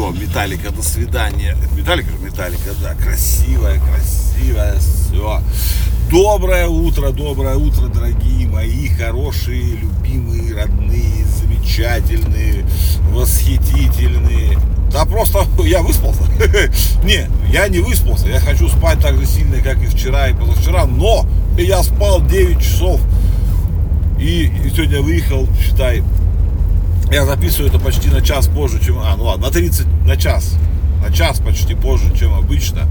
все, Металлика, до свидания. Металлика же Металлика, да, красивая, красивая, все. Доброе утро, доброе утро, дорогие мои хорошие, любимые, родные, замечательные, восхитительные. Да просто я выспался. Не, я не выспался. Я хочу спать так же сильно, как и вчера и позавчера. Но я спал 9 часов. И, и сегодня выехал, считай, я записываю это почти на час позже, чем... А, ну ладно, на 30, на час. На час почти позже, чем обычно.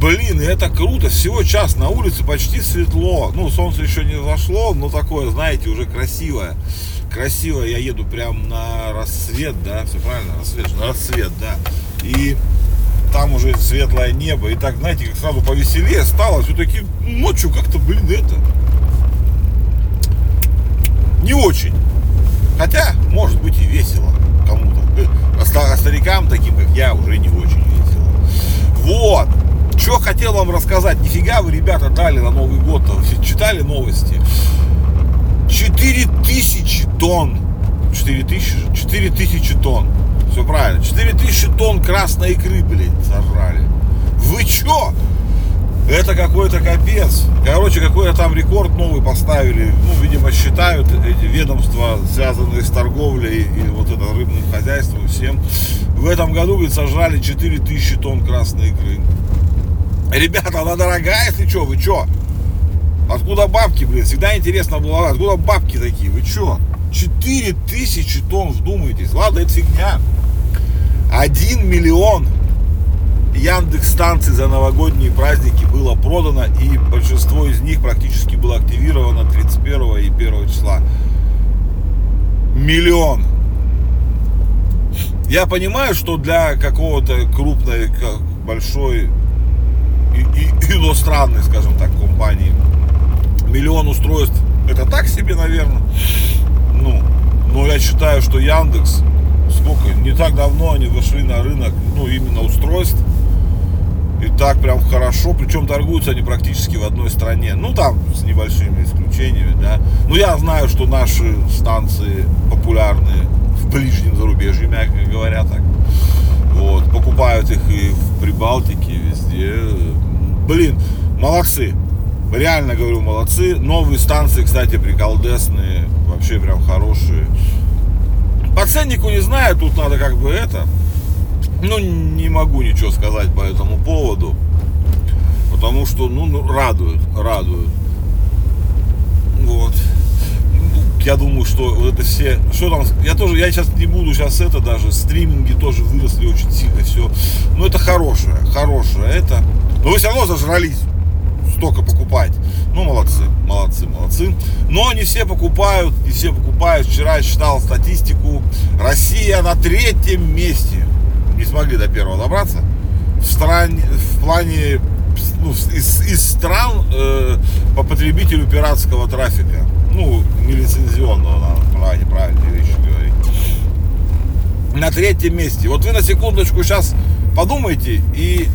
Блин, это круто. Всего час на улице почти светло. Ну, солнце еще не зашло, но такое, знаете, уже красивое. Красивое. Я еду прям на рассвет, да, все правильно, рассвет, на рассвет, да. И там уже светлое небо. И так, знаете, как сразу повеселее стало. Все-таки ночью как-то, блин, это... Не очень. Хотя, может быть и весело кому-то. А старикам таким, как я, уже не очень весело. Вот. Что хотел вам рассказать? Нифига вы, ребята, дали на Новый год. Читали новости? 4000 тонн. 4000? 4000 тонн. Все правильно. 4000 тонн красной икры, блин, сожрали. Вы чё? Это какой-то капец. Короче, какой-то там рекорд новый поставили. Ну, видимо, считают эти ведомства, связанные с торговлей и вот это рыбным хозяйством всем. В этом году, говорит, сожрали 4000 тонн красной икры. Ребята, она дорогая, если что, вы что? Откуда бабки, блин? Всегда интересно было, откуда бабки такие, вы что? 4000 тонн, вдумайтесь. Ладно, это фигня. 1 миллион Яндекс станций за новогодние праздники было продано и большинство из них практически было активировано 31 и 1 числа. Миллион. Я понимаю, что для какого-то крупной, большой и, и иностранной, скажем так, компании миллион устройств это так себе, наверное. Ну, но я считаю, что Яндекс сколько, не так давно они вышли на рынок, ну, именно устройств, и так прям хорошо, причем торгуются они практически в одной стране, ну там с небольшими исключениями, да. Но я знаю, что наши станции популярны в ближнем зарубежье, мягко говоря так. Вот, покупают их и в Прибалтике, везде. Блин, молодцы. Реально говорю, молодцы. Новые станции, кстати, приколдесные, вообще прям хорошие. По ценнику не знаю, тут надо как бы это, ну, не могу ничего сказать по этому поводу. Потому что, ну, ну радует, радует. Вот. Я думаю, что вот это все, что там, я тоже, я сейчас не буду сейчас это даже, стриминги тоже выросли очень сильно, все. Но это хорошее, хорошее это. Но вы все равно зажрались столько покупать. Ну, молодцы, молодцы, молодцы. Но не все покупают, не все покупают. Вчера я читал статистику. Россия на третьем месте не смогли до первого добраться. В, стране, в плане ну, из, из стран э, по потребителю пиратского трафика. Ну, нелицензионного, надо правильные вещи говорить. На третьем месте. Вот вы на секундочку сейчас подумайте и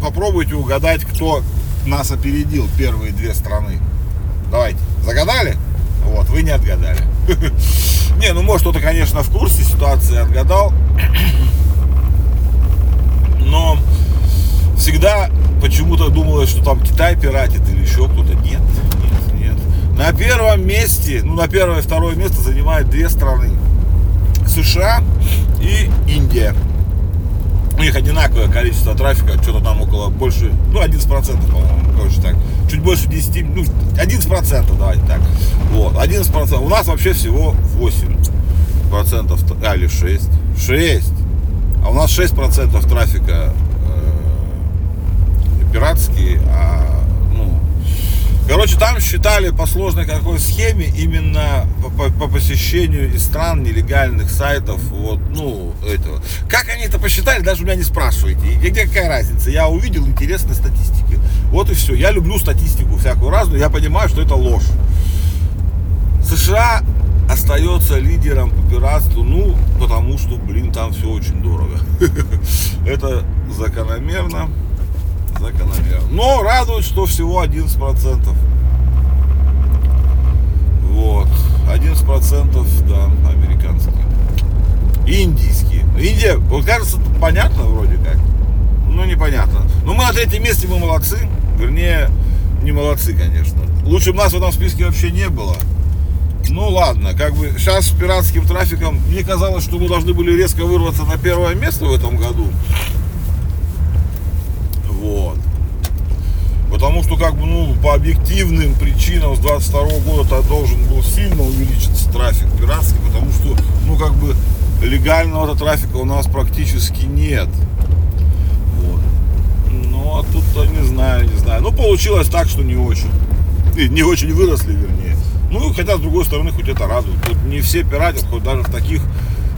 попробуйте угадать, кто нас опередил первые две страны. Давайте. Загадали? Вот, вы не отгадали. Не, ну может кто-то, конечно, в курсе ситуации отгадал. Но всегда почему-то думалось, что там Китай пиратит или еще кто-то. Нет, нет, нет. На первом месте, ну на первое и второе место занимают две страны. США и Индия. У них одинаковое количество трафика, что-то там около больше, ну 11%, по-моему, короче так. Чуть больше 10, ну 11%, давайте так. Вот, 11%. У нас вообще всего 8 процентов, а, или 6. 6. А у нас 6 процентов трафика э, пиратские, а короче, там считали по сложной какой схеме именно по, по, по посещению из стран нелегальных сайтов, вот, ну, этого. Как они это посчитали, даже у меня не спрашивайте. И где какая разница? Я увидел интересные статистики. Вот и все. Я люблю статистику всякую разную, я понимаю, что это ложь. США остается лидером по пиратству, ну, потому что, блин, там все очень дорого. Это закономерно, закономерно. Но радует, что всего 11%. Вот, 11% да, американские. Индийские. Индия, вот кажется, понятно вроде как. Ну, непонятно. Но мы на третьем месте, мы молодцы. Вернее, не молодцы, конечно. Лучше бы нас в этом списке вообще не было. Ну ладно, как бы сейчас с пиратским трафиком мне казалось, что мы должны были резко вырваться на первое место в этом году. Вот. Потому что, как бы, ну, по объективным причинам с 22 года должен был сильно увеличиться трафик пиратский, потому что, ну, как бы, легального трафика у нас практически нет. Вот. Ну, а тут не знаю, не знаю. Ну, получилось так, что не очень. Не очень выросли, вернее. Ну, хотя, с другой стороны, хоть это радует. Тут не все пиратят, хоть даже в таких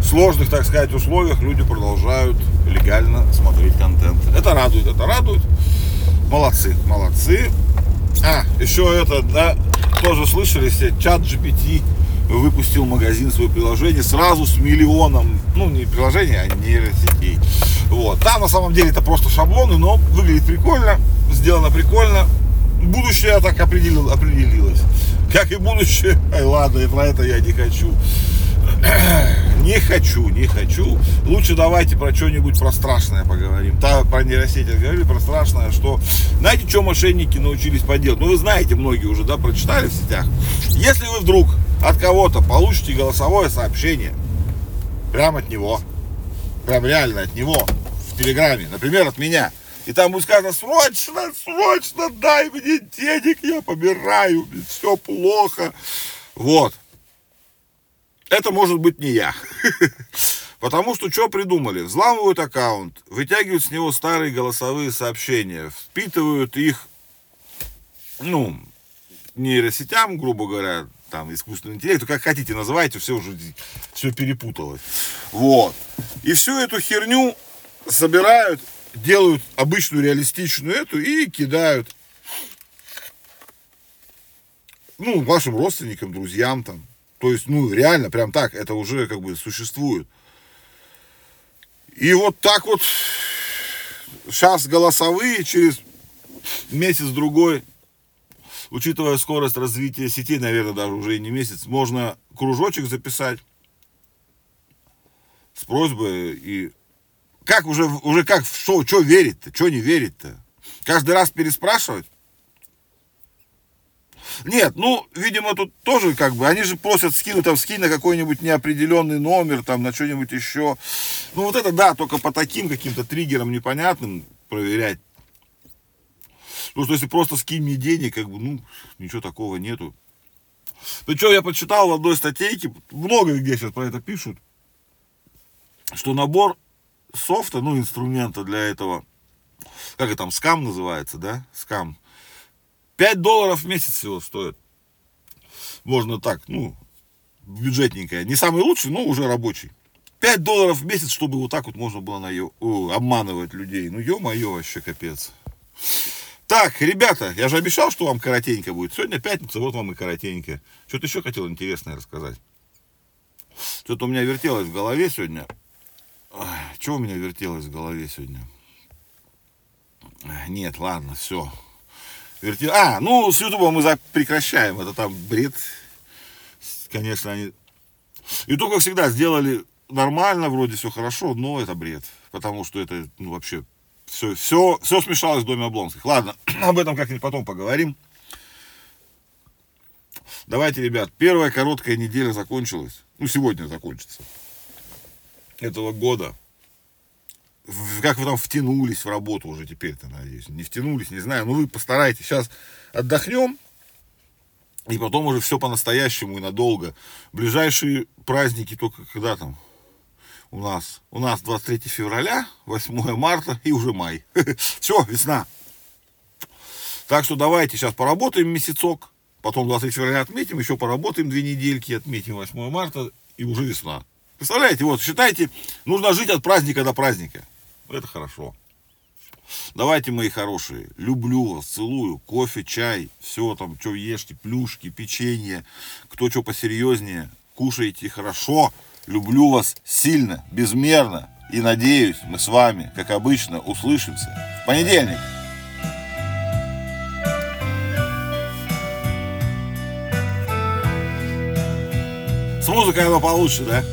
сложных, так сказать, условиях люди продолжают легально смотреть контент. Это радует, это радует. Молодцы, молодцы. А, еще это, да, тоже слышали все, чат GPT выпустил магазин свое приложение сразу с миллионом, ну не приложение, а нейросетей. Вот. Там на самом деле это просто шаблоны, но выглядит прикольно, сделано прикольно. Будущее так определил, определилось как и будущее. Ай, ладно, и про это я не хочу. Не хочу, не хочу. Лучше давайте про что-нибудь про страшное поговорим. Та, про нейросети говорили, про страшное, что... Знаете, что мошенники научились поделать? Ну, вы знаете, многие уже, да, прочитали в сетях. Если вы вдруг от кого-то получите голосовое сообщение, прямо от него, прям реально от него, в Телеграме, например, от меня, и там будет сказано, срочно, срочно дай мне денег, я помираю, все плохо. Вот. Это может быть не я. Потому что что придумали? Взламывают аккаунт, вытягивают с него старые голосовые сообщения, впитывают их, ну, нейросетям, грубо говоря, там, искусственный интеллект, как хотите называйте, все уже все перепуталось. Вот. И всю эту херню собирают делают обычную реалистичную эту и кидают ну, вашим родственникам, друзьям там. То есть, ну, реально, прям так, это уже как бы существует. И вот так вот сейчас голосовые через месяц-другой, учитывая скорость развития сети, наверное, даже уже и не месяц, можно кружочек записать с просьбой и как уже, уже как, что, что верить-то, что не верить-то? Каждый раз переспрашивать? Нет, ну, видимо, тут тоже как бы, они же просят скинуть там, скинь на какой-нибудь неопределенный номер, там, на что-нибудь еще. Ну, вот это, да, только по таким каким-то триггерам непонятным проверять. Ну, что если просто скинь мне денег, как бы, ну, ничего такого нету. Ну, что, я почитал в одной статейке, много где сейчас про это пишут, что набор софта, ну, инструмента для этого, как это там, скам называется, да, скам, 5 долларов в месяц всего стоит. Можно так, ну, бюджетненькая. Не самый лучший, но уже рабочий. 5 долларов в месяц, чтобы вот так вот можно было на ее, о, обманывать людей. Ну, ё-моё, вообще капец. Так, ребята, я же обещал, что вам коротенько будет. Сегодня пятница, вот вам и коротенько. Что-то еще хотел интересное рассказать. Что-то у меня вертелось в голове сегодня. Что у меня вертелось в голове сегодня? Нет, ладно, все. Вертел... А, ну, с Ютубом мы прекращаем. Это там бред. Конечно, они... Ютуб, как всегда, сделали нормально, вроде все хорошо, но это бред. Потому что это, ну, вообще, все, все, все смешалось в доме Облонских. Ладно, об этом как-нибудь потом поговорим. Давайте, ребят, первая короткая неделя закончилась. Ну, сегодня закончится этого года, как вы там втянулись в работу уже теперь-то, надеюсь. Не втянулись, не знаю. Но вы постарайтесь. Сейчас отдохнем. И потом уже все по-настоящему и надолго. Ближайшие праздники только когда там у нас? У нас 23 февраля, 8 марта и уже май. Все, весна. Так что давайте сейчас поработаем месяцок. Потом 23 февраля отметим, еще поработаем две недельки, отметим 8 марта и уже весна. Представляете, вот считайте, нужно жить от праздника до праздника. Это хорошо. Давайте, мои хорошие, люблю вас, целую, кофе, чай, все там, что ешьте, плюшки, печенье, кто что посерьезнее, кушайте хорошо, люблю вас сильно, безмерно, и надеюсь, мы с вами, как обычно, услышимся в понедельник. С музыкой оно получше, да?